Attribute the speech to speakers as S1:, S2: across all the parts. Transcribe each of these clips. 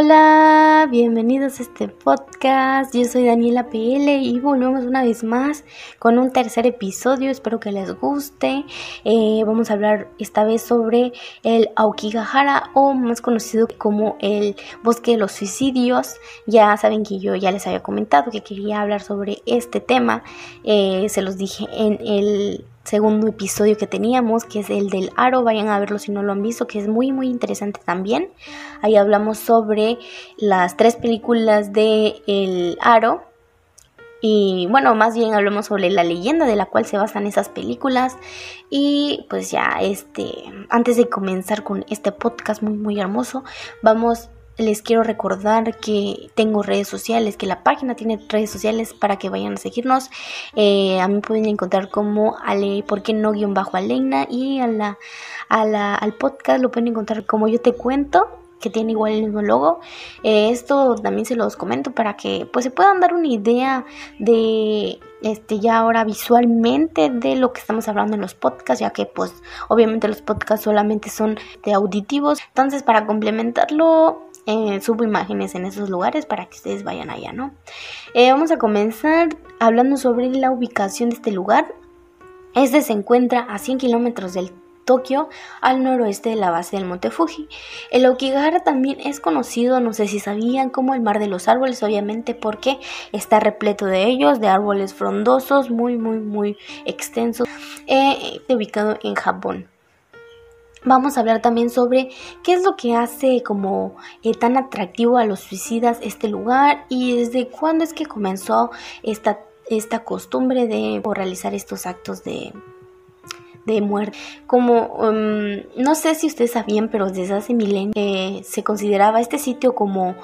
S1: Hola, bienvenidos a este podcast. Yo soy Daniela PL y volvemos una vez más con un tercer episodio. Espero que les guste. Eh, vamos a hablar esta vez sobre el Aokigahara o más conocido como el bosque de los suicidios. Ya saben que yo ya les había comentado que quería hablar sobre este tema. Eh, se los dije en el segundo episodio que teníamos, que es el del aro. Vayan a verlo si no lo han visto, que es muy, muy interesante también. Ahí hablamos sobre las tres películas de El aro. Y bueno, más bien hablamos sobre la leyenda de la cual se basan esas películas. Y pues ya, este, antes de comenzar con este podcast muy, muy hermoso, vamos les quiero recordar que tengo redes sociales, que la página tiene redes sociales para que vayan a seguirnos. Eh, a mí pueden encontrar como Ale, ¿por qué no guion bajo Aleina? Y a la, a la, al podcast lo pueden encontrar como yo te cuento que tiene igual el mismo logo. Eh, esto también se los comento para que pues se puedan dar una idea de este ya ahora visualmente de lo que estamos hablando en los podcasts, ya que pues obviamente los podcasts solamente son de auditivos. Entonces, para complementarlo eh, subo imágenes en esos lugares para que ustedes vayan allá, ¿no? Eh, vamos a comenzar hablando sobre la ubicación de este lugar. Este se encuentra a 100 kilómetros del Tokio, al noroeste de la base del Monte Fuji. El Aokigahara también es conocido, no sé si sabían, como el mar de los árboles, obviamente porque está repleto de ellos, de árboles frondosos, muy, muy, muy extensos, eh, ubicado en Japón. Vamos a hablar también sobre qué es lo que hace como eh, tan atractivo a los suicidas este lugar y desde cuándo es que comenzó esta, esta costumbre de realizar estos actos de, de muerte. Como, um, no sé si ustedes sabían, pero desde hace milenios eh, se consideraba este sitio como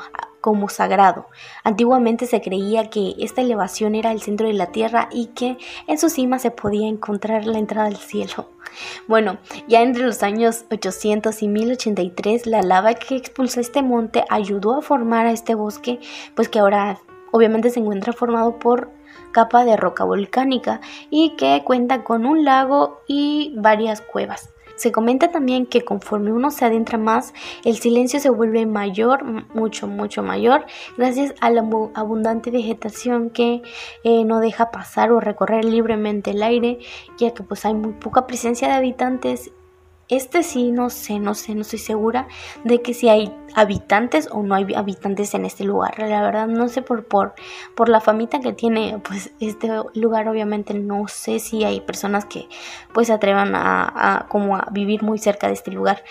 S1: como sagrado. Antiguamente se creía que esta elevación era el centro de la tierra y que en su cima se podía encontrar la entrada al cielo. Bueno, ya entre los años 800 y 1083 la lava que expulsó este monte ayudó a formar a este bosque, pues que ahora obviamente se encuentra formado por capa de roca volcánica y que cuenta con un lago y varias cuevas. Se comenta también que conforme uno se adentra más, el silencio se vuelve mayor, mucho, mucho mayor, gracias a la abundante vegetación que eh, no deja pasar o recorrer libremente el aire, ya que pues hay muy poca presencia de habitantes este sí, no sé, no sé, no estoy segura de que si hay habitantes o no hay habitantes en este lugar. La verdad no sé por, por, por la famita que tiene pues este lugar obviamente no sé si hay personas que pues se atrevan a, como a vivir muy cerca de este lugar.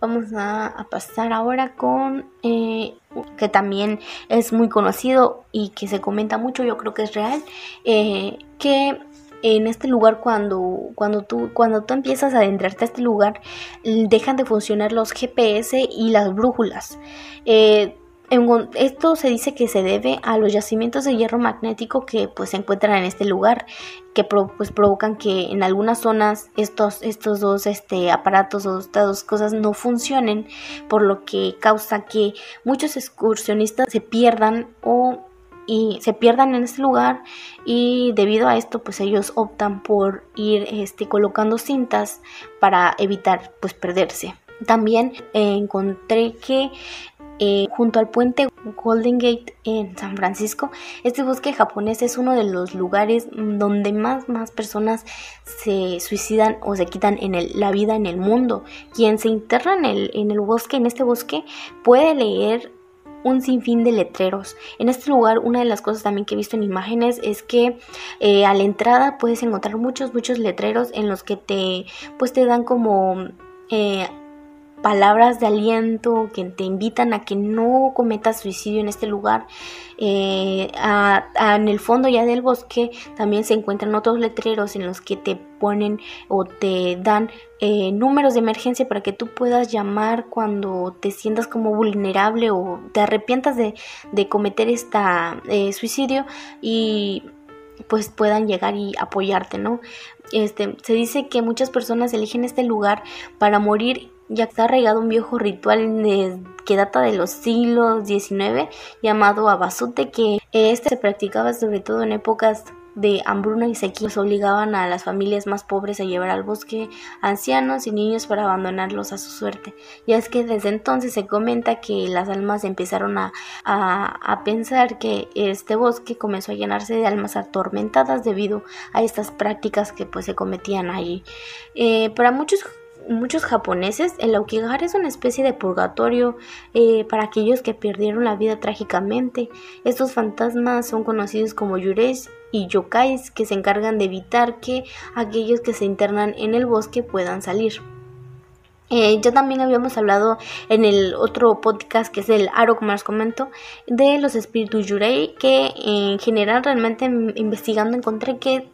S1: Vamos a, pasar ahora con eh, que también es muy conocido y que se comenta mucho, yo creo que es real, eh, que en este lugar cuando, cuando, tú, cuando tú empiezas a adentrarte a este lugar dejan de funcionar los GPS y las brújulas. Eh, esto se dice que se debe a los yacimientos de hierro magnético que pues se encuentran en este lugar que pues provocan que en algunas zonas estos, estos dos este, aparatos o estas dos cosas no funcionen por lo que causa que muchos excursionistas se pierdan o y se pierdan en este lugar y debido a esto pues ellos optan por ir este, colocando cintas para evitar pues perderse. También eh, encontré que eh, junto al puente Golden Gate en San Francisco, este bosque japonés es uno de los lugares donde más, más personas se suicidan o se quitan en la vida en el mundo. Quien se interna en el, en el bosque, en este bosque, puede leer un sinfín de letreros. En este lugar, una de las cosas también que he visto en imágenes es que eh, a la entrada puedes encontrar muchos, muchos letreros en los que te, pues te dan como eh, palabras de aliento que te invitan a que no cometas suicidio en este lugar. Eh, en el fondo ya del bosque también se encuentran otros letreros en los que te ponen o te dan eh, números de emergencia para que tú puedas llamar cuando te sientas como vulnerable o te arrepientas de, cometer este suicidio y pues puedan llegar y apoyarte, ¿no? Este, se dice que muchas personas eligen este lugar para morir ya está arraigado un viejo ritual que data de los siglos XIX llamado abasute que este se practicaba sobre todo en épocas de hambruna y sequía obligaban a las familias más pobres a llevar al bosque ancianos y niños para abandonarlos a su suerte. Y es que desde entonces se comenta que las almas empezaron a, a, pensar que este bosque comenzó a llenarse de almas atormentadas debido a estas prácticas que pues se cometían allí. Eh, para muchos muchos japoneses, el Aokigahara es una especie de purgatorio eh, para aquellos que perdieron la vida trágicamente. Estos fantasmas son conocidos como yureis y yokais que se encargan de evitar que aquellos que se internan en el bosque puedan salir. Eh, ya también habíamos hablado en el otro podcast que es el Aro, como les comento, de los espíritus Yurei, que en general realmente investigando encontré que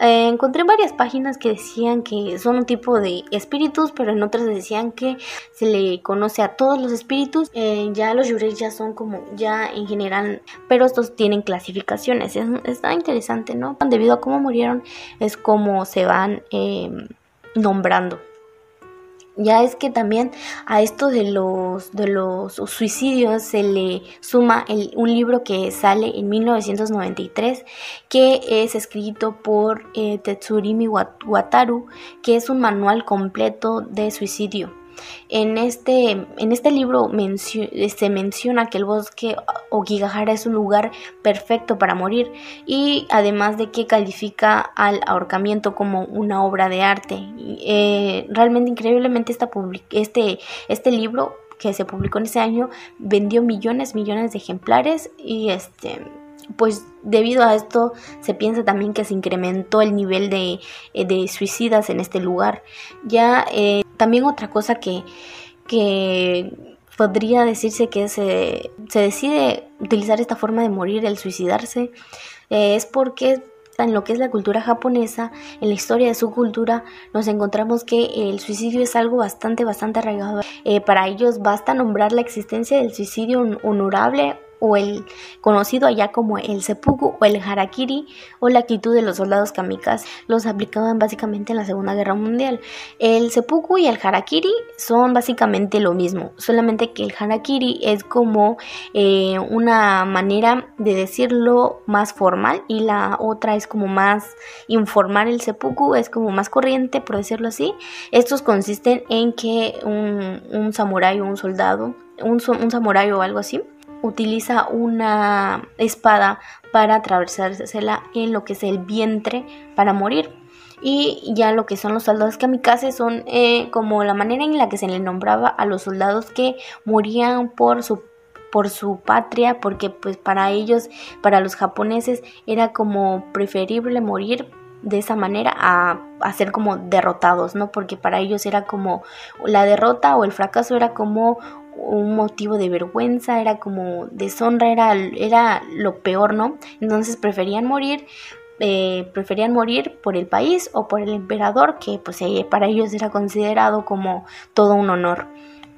S1: eh, encontré varias páginas que decían que son un tipo de espíritus, pero en otras decían que se le conoce a todos los espíritus. Eh, ya los Yurei ya son como ya en general, pero estos tienen clasificaciones. está interesante, ¿no? Debido a cómo murieron es como se van nombrando ya es que también a esto de los, de los suicidios se le suma un libro que sale en 1993 que es escrito por eh, Tetsurimi Wataru que es un manual completo de suicidio. En este, en este libro se menciona que el bosque Okigahara es un lugar perfecto para morir y además de que califica al ahorcamiento como una obra de arte. Eh, realmente increíblemente esta este, este libro que se publicó en ese año vendió millones, millones de ejemplares y este pues debido a esto se piensa también que se incrementó el nivel de, de suicidas en este lugar. Ya eh, también otra cosa que, podría decirse que se, decide utilizar esta forma de morir, el suicidarse, eh, es porque en lo que es la cultura japonesa, en la historia de su cultura, nos encontramos que el suicidio es algo bastante, bastante arraigado. Eh, para ellos basta nombrar la existencia del suicidio honorable o el conocido allá como el seppuku o el harakiri o la actitud de los soldados kamikazes los aplicaban básicamente en la Segunda Guerra Mundial. El seppuku y el harakiri son básicamente lo mismo, solamente que el harakiri es como eh, una manera de decirlo más formal y la otra es como más informal. El seppuku es como más corriente, por decirlo así. Estos consisten en que un, un samurái o un soldado un, un samurái o algo así, utiliza una espada para atravesársela en lo que es el vientre para morir. Y ya lo que son los soldados kamikaze son eh, como la manera en la que se le nombraba a los soldados que morían por su por su patria, porque pues para ellos, para los japoneses, era como preferible morir de esa manera a, a, ser como derrotados, ¿no? Porque para ellos era como la derrota o el fracaso era como un motivo de vergüenza, era como deshonra, era, era lo peor, ¿no? Entonces preferían morir, eh, preferían morir por el país o por el emperador, que pues eh, para ellos era considerado como todo un honor.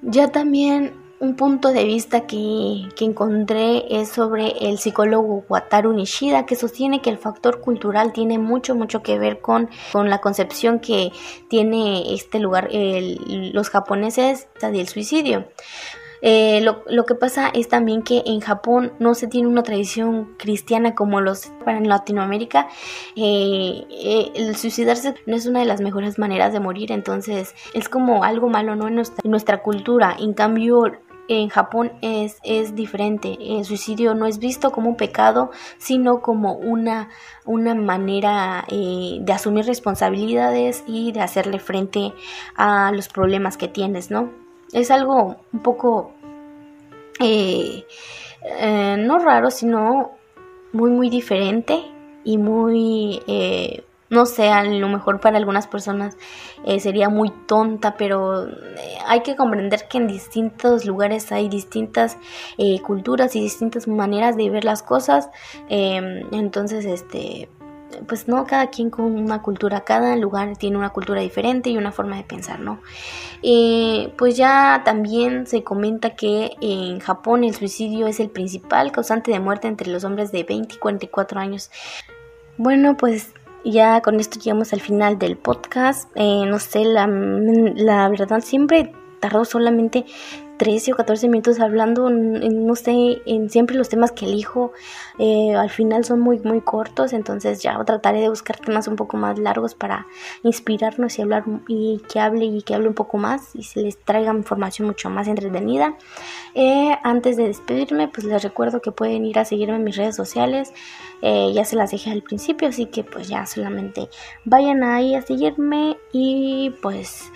S1: Ya también un punto de vista que, que, encontré es sobre el psicólogo Wataru Nishida, que sostiene que el factor cultural tiene mucho, mucho que ver con, con la concepción que tiene este lugar, los japoneses del suicidio. Eh, lo, lo, que pasa es también que en Japón no se tiene una tradición cristiana como los en Latinoamérica. Eh, eh, el suicidarse no es una de las mejores maneras de morir, entonces es como algo malo ¿no? en, nuestra, en nuestra cultura. En cambio, en Japón es, es diferente. El suicidio no es visto como un pecado, sino como una, una manera eh, de asumir responsabilidades y de hacerle frente a los problemas que tienes, ¿no? Es algo un poco, eh, eh, no raro, sino muy, muy diferente y muy no sé, a lo mejor para algunas personas eh, sería muy tonta, pero eh, hay que comprender que en distintos lugares hay distintas eh, culturas y distintas maneras de ver las cosas. Em, entonces, este, pues no, cada quien con una cultura, cada lugar tiene una cultura diferente y una forma de pensar, ¿no? pues ya también se comenta que en Japón el suicidio es el principal causante de muerte entre los hombres de 20 y 44 años. Bueno, pues ya con esto llegamos al final del podcast. Eh, no sé, la, la verdad siempre tardó solamente 13 o 14 minutos hablando, no sé, en siempre los temas que elijo eh, al final son muy, muy cortos, entonces ya trataré de buscar temas un poco más largos para inspirarnos y hablar y que hable y que hable un poco más y se les traiga información mucho más entretenida. Eh, antes de despedirme, pues les recuerdo que pueden ir a seguirme en mis redes sociales, eh, ya se las dije al principio, así que pues ya solamente vayan ahí a seguirme y pues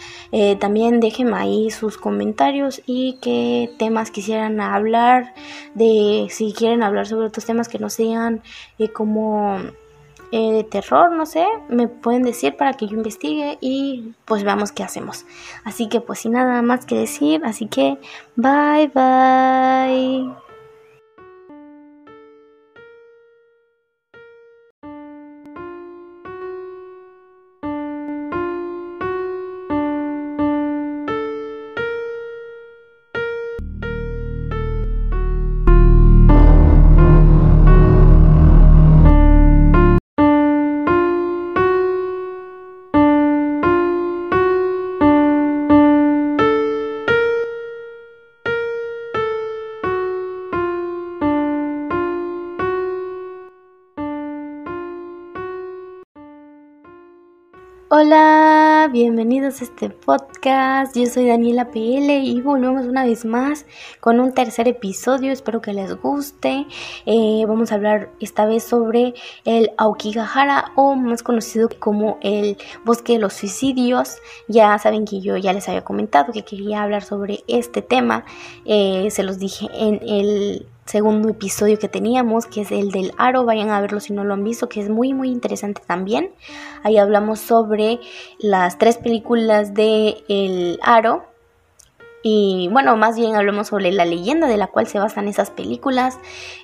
S1: también déjenme ahí sus comentarios y qué temas quisieran hablar, de si quieren hablar sobre otros temas que no sean eh, como eh, de terror, no sé, me pueden decir para que yo investigue y pues veamos qué hacemos. Así que pues sin nada más que decir, así que bye bye. Hola, bienvenidos a este podcast. Yo soy Daniela PL y volvemos una vez más con un tercer episodio. Espero que les guste. Eh, vamos a hablar esta vez sobre el Aokigahara o más conocido como el bosque de los suicidios. Ya saben que yo ya les había comentado que quería hablar sobre este tema. Eh, se los dije en el segundo episodio que teníamos, que es el del aro. Vayan a verlo si no lo han visto, que es muy, muy interesante también. Ahí hablamos sobre las tres películas de El aro. Y bueno, más bien hablamos sobre la leyenda de la cual se basan esas películas.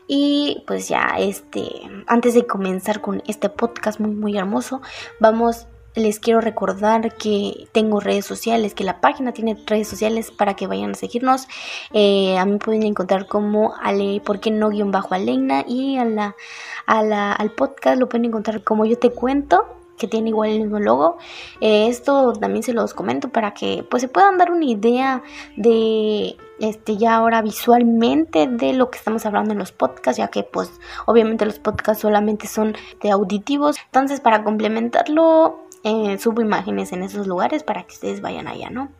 S1: Y pues ya, este, antes de comenzar con este podcast muy, muy hermoso, vamos les quiero recordar que tengo redes sociales, que la página tiene redes sociales para que vayan a seguirnos. Eh, a mí pueden encontrar como Ale, ¿por qué no guion bajo Aleina? Y a la, al podcast lo pueden encontrar como yo te cuento que tiene igual el mismo logo. Eh, esto también se los comento para que pues se puedan dar una idea de este ya ahora visualmente de lo que estamos hablando en los podcasts, ya que pues obviamente los podcasts solamente son de auditivos. Entonces, para complementarlo, eh, subo imágenes en esos lugares para que ustedes vayan allá, ¿no?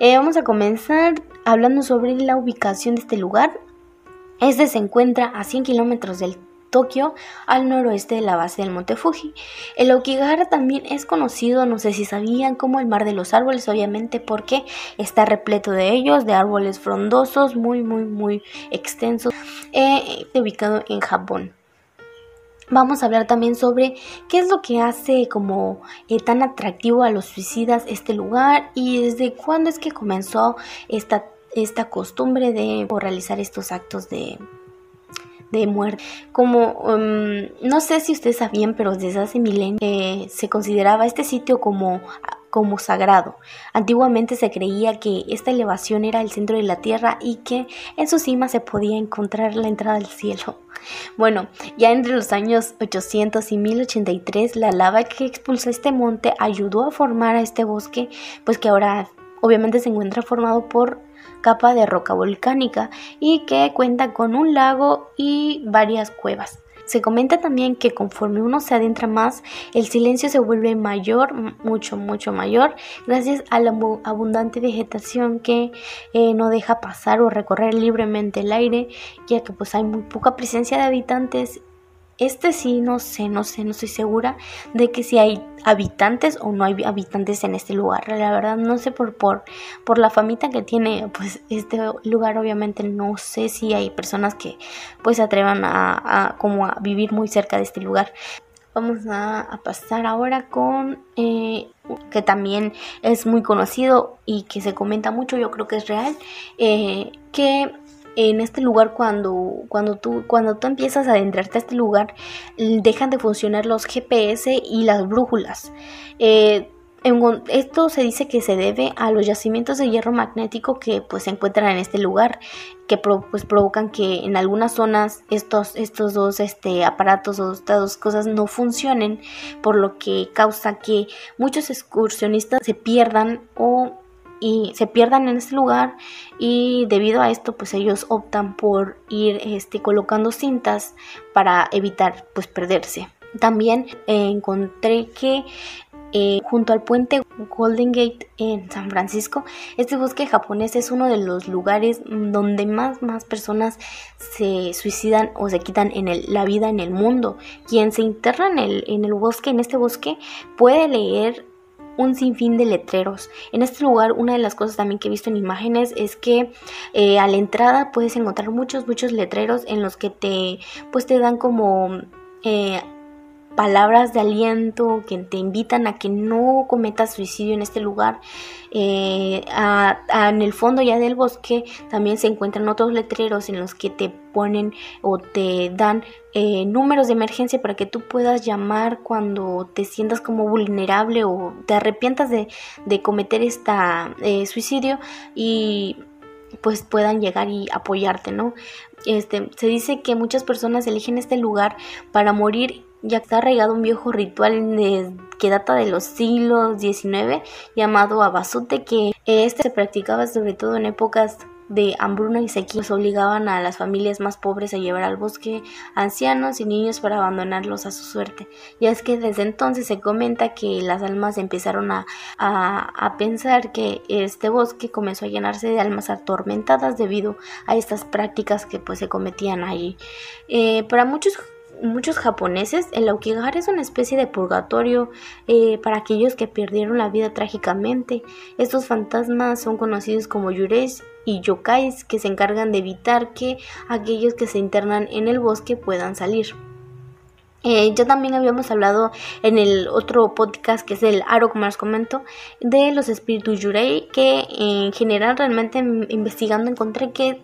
S1: Eh, vamos a comenzar hablando sobre la ubicación de este lugar. Este se encuentra a 100 kilómetros del Tokio, al noroeste de la base del Monte Fuji. El Aokigahara también es conocido, no sé si sabían, como el mar de los árboles, obviamente porque está repleto de ellos, de árboles frondosos, muy, muy, muy extensos, eh, ubicado en Japón. Vamos a hablar también sobre qué es lo que hace como eh, tan atractivo a los suicidas este lugar y desde cuándo es que comenzó esta, esta costumbre de realizar estos actos de, de muerte. Como, um, no sé si ustedes sabían, pero desde hace milenios eh, se consideraba este sitio como como sagrado. Antiguamente se creía que esta elevación era el centro de la tierra y que en su cima se podía encontrar la entrada al cielo. Bueno, ya entre los años 800 y 1083 la lava que expulsó este monte ayudó a formar a este bosque, pues que ahora obviamente se encuentra formado por capa de roca volcánica y que cuenta con un lago y varias cuevas. Se comenta también que conforme uno se adentra más, el silencio se vuelve mayor, mucho, mucho mayor, gracias a la abundante vegetación que eh, no deja pasar o recorrer libremente el aire, ya que pues hay muy poca presencia de habitantes este sí, no sé, no sé, no estoy segura de que si hay habitantes o no hay habitantes en este lugar. La verdad no sé por, por, por la famita que tiene pues este lugar obviamente no sé si hay personas que pues se atrevan a, como a vivir muy cerca de este lugar. Vamos a, pasar ahora con eh, que también es muy conocido y que se comenta mucho, yo creo que es real, eh, que en este lugar cuando, cuando, tú, cuando tú empiezas a adentrarte a este lugar dejan de funcionar los GPS y las brújulas. Eh, esto se dice que se debe a los yacimientos de hierro magnético que pues se encuentran en este lugar que pues provocan que en algunas zonas estos, estos dos este, aparatos o estas dos cosas no funcionen por lo que causa que muchos excursionistas se pierdan o y se pierdan en este lugar y debido a esto pues ellos optan por ir este, colocando cintas para evitar pues perderse. También encontré que eh, junto al puente Golden Gate en San Francisco. Este bosque japonés es uno de los lugares donde más, más personas se suicidan o se quitan en la vida en el mundo. Quien se interna en el, en el bosque, en este bosque, puede leer un sinfín de letreros. En este lugar, una de las cosas también que he visto en imágenes es que eh, a la entrada puedes encontrar muchos, muchos letreros en los que te, pues te dan como eh, palabras de aliento que te invitan a que no cometas suicidio en este lugar. Eh, en el fondo ya del bosque también se encuentran otros letreros en los que te ponen o te dan eh, números de emergencia para que tú puedas llamar cuando te sientas como vulnerable o te arrepientas de, cometer este suicidio y pues puedan llegar y apoyarte, ¿no? Este, se dice que muchas personas eligen este lugar para morir ya está arraigado un viejo ritual que data de los siglos XIX llamado abasute que este se practicaba sobre todo en épocas de hambruna y sequía obligaban a las familias más pobres a llevar al bosque ancianos y niños para abandonarlos a su suerte. Ya es que desde entonces se comenta que las almas empezaron a, a, pensar que este bosque comenzó a llenarse de almas atormentadas debido a estas prácticas que pues se cometían allí. Eh, para muchos muchos japoneses, el Aokigahara es una especie de purgatorio eh, para aquellos que perdieron la vida trágicamente. Estos fantasmas son conocidos como yureis y yokais que se encargan de evitar que aquellos que se internan en el bosque puedan salir. Eh, ya también habíamos hablado en el otro podcast que es el Aro, como les comento, de los espíritus Yurei, que en general realmente investigando encontré que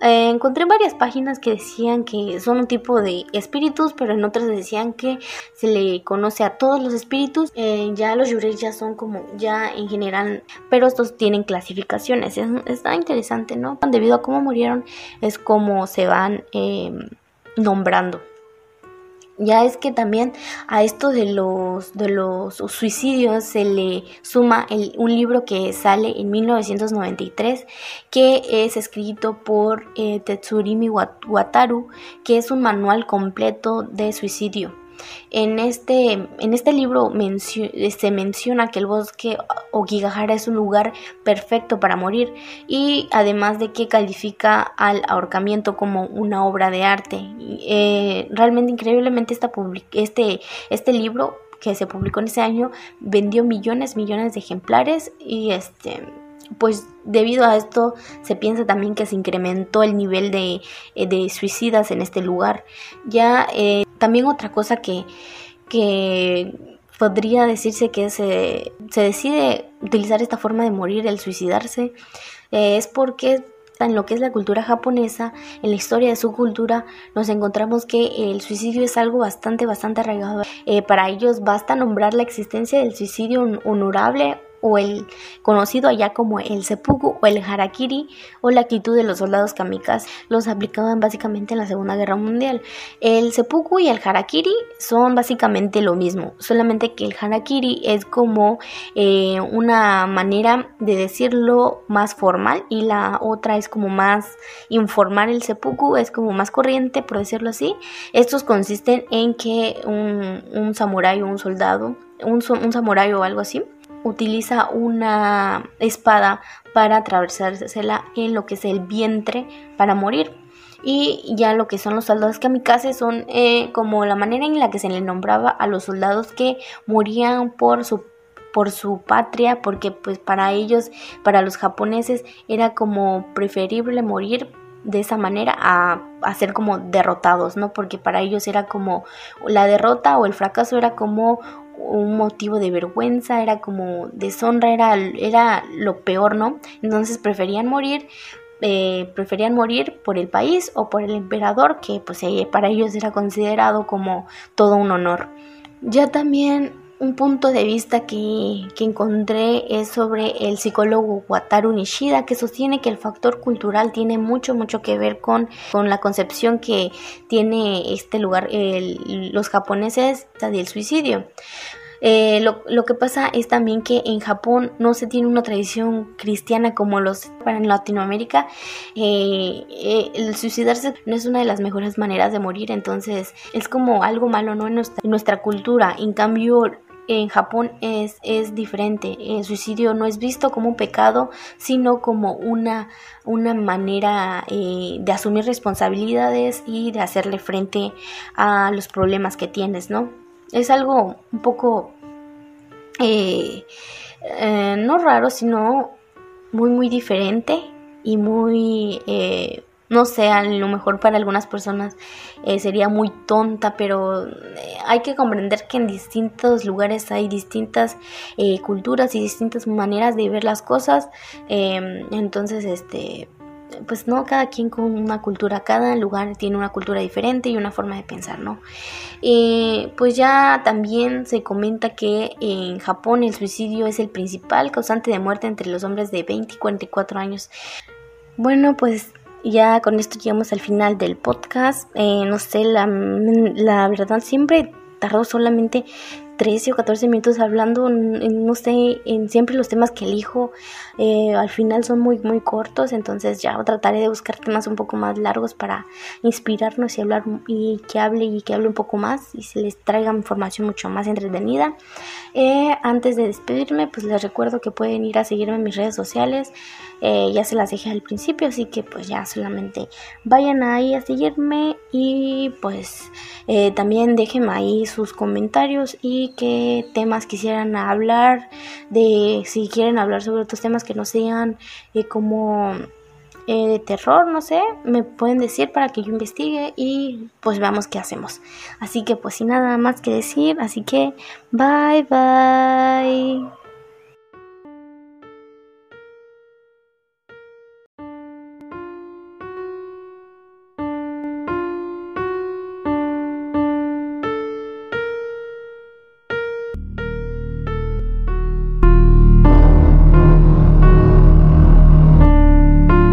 S1: eh, encontré varias páginas que decían que son un tipo de espíritus, pero en otras decían que se le conoce a todos los espíritus. Eh, ya los Yurei ya son como ya en general, pero estos tienen clasificaciones. está interesante, ¿no? Debido a cómo murieron es como se van nombrando ya es que también a esto de los, de los suicidios se le suma un libro que sale en 1993 que es escrito por eh, Tetsurimi Wataru que es un manual completo de suicidio. En este, en este libro se menciona que el bosque Okigahara es un lugar perfecto para morir y además de que califica al ahorcamiento como una obra de arte. Eh, realmente increíblemente esta este, este libro que se publicó en ese año vendió millones, millones de ejemplares y este pues debido a esto se piensa también que se incrementó el nivel de, de suicidas en este lugar. Ya eh, también otra cosa que, que podría decirse que se, se, decide utilizar esta forma de morir, el suicidarse, eh, es porque en lo que es la cultura japonesa, en la historia de su cultura, nos encontramos que el suicidio es algo bastante, bastante arraigado. Eh, para ellos basta nombrar la existencia del suicidio honorable o el conocido allá como el seppuku o el harakiri o la actitud de los soldados kamikazes los aplicaban básicamente en la Segunda Guerra Mundial. El seppuku y el harakiri son básicamente lo mismo, solamente que el harakiri es como eh, una manera de decirlo más formal y la otra es como más informal. El seppuku es como más corriente, por decirlo así. Estos consisten en que un, un samurái o un soldado, un, un samurái o algo así, utiliza una espada para atravesársela en lo que es el vientre para morir. Y ya lo que son los soldados kamikaze son eh, como la manera en la que se le nombraba a los soldados que morían por su por su patria, porque pues para ellos, para los japoneses, era como preferible morir de esa manera a, a, ser como derrotados, ¿no? Porque para ellos era como la derrota o el fracaso era como un motivo de vergüenza, era como deshonra, era, era lo peor, ¿no? Entonces preferían morir, eh, preferían morir por el país o por el emperador, que pues eh, para ellos era considerado como todo un honor. Ya también un punto de vista que, que, encontré es sobre el psicólogo Wataru Nishida, que sostiene que el factor cultural tiene mucho, mucho que ver con, con la concepción que tiene este lugar, los japoneses del suicidio. Eh, lo, lo, que pasa es también que en Japón no se tiene una tradición cristiana como los en Latinoamérica. Eh, eh, el suicidarse no es una de las mejores maneras de morir, entonces es como algo malo ¿no? en, nuestra, en nuestra cultura. En cambio, en Japón es, es, diferente. El suicidio no es visto como un pecado, sino como una, una manera eh, de asumir responsabilidades y de hacerle frente a los problemas que tienes, ¿no? Es algo un poco, eh, eh, no raro, sino muy, muy diferente y muy no sé, a lo mejor para algunas personas eh, sería muy tonta, pero eh, hay que comprender que en distintos lugares hay distintas eh, culturas y distintas maneras de ver las cosas. Em, entonces, este, pues no, cada quien con una cultura, cada lugar tiene una cultura diferente y una forma de pensar, ¿no? pues ya también se comenta que en Japón el suicidio es el principal causante de muerte entre los hombres de 20 y 44 años. Bueno, pues ya con esto llegamos al final del podcast. Eh, no sé, la, la verdad siempre tardó solamente 13 o 14 minutos hablando, no sé, en siempre los temas que elijo eh, al final son muy, muy cortos, entonces ya trataré de buscar temas un poco más largos para inspirarnos y hablar y que hable y que hable un poco más y se les traiga información mucho más entretenida. Eh, antes de despedirme, pues les recuerdo que pueden ir a seguirme en mis redes sociales, eh, ya se las dije al principio, así que pues ya solamente vayan ahí a seguirme y pues también déjenme ahí sus comentarios qué temas quisieran hablar, de si quieren hablar sobre otros temas que no sean eh, como eh, de terror, no sé, me pueden decir para que yo investigue y pues veamos qué hacemos. Así que pues sin nada más que decir, así que bye bye.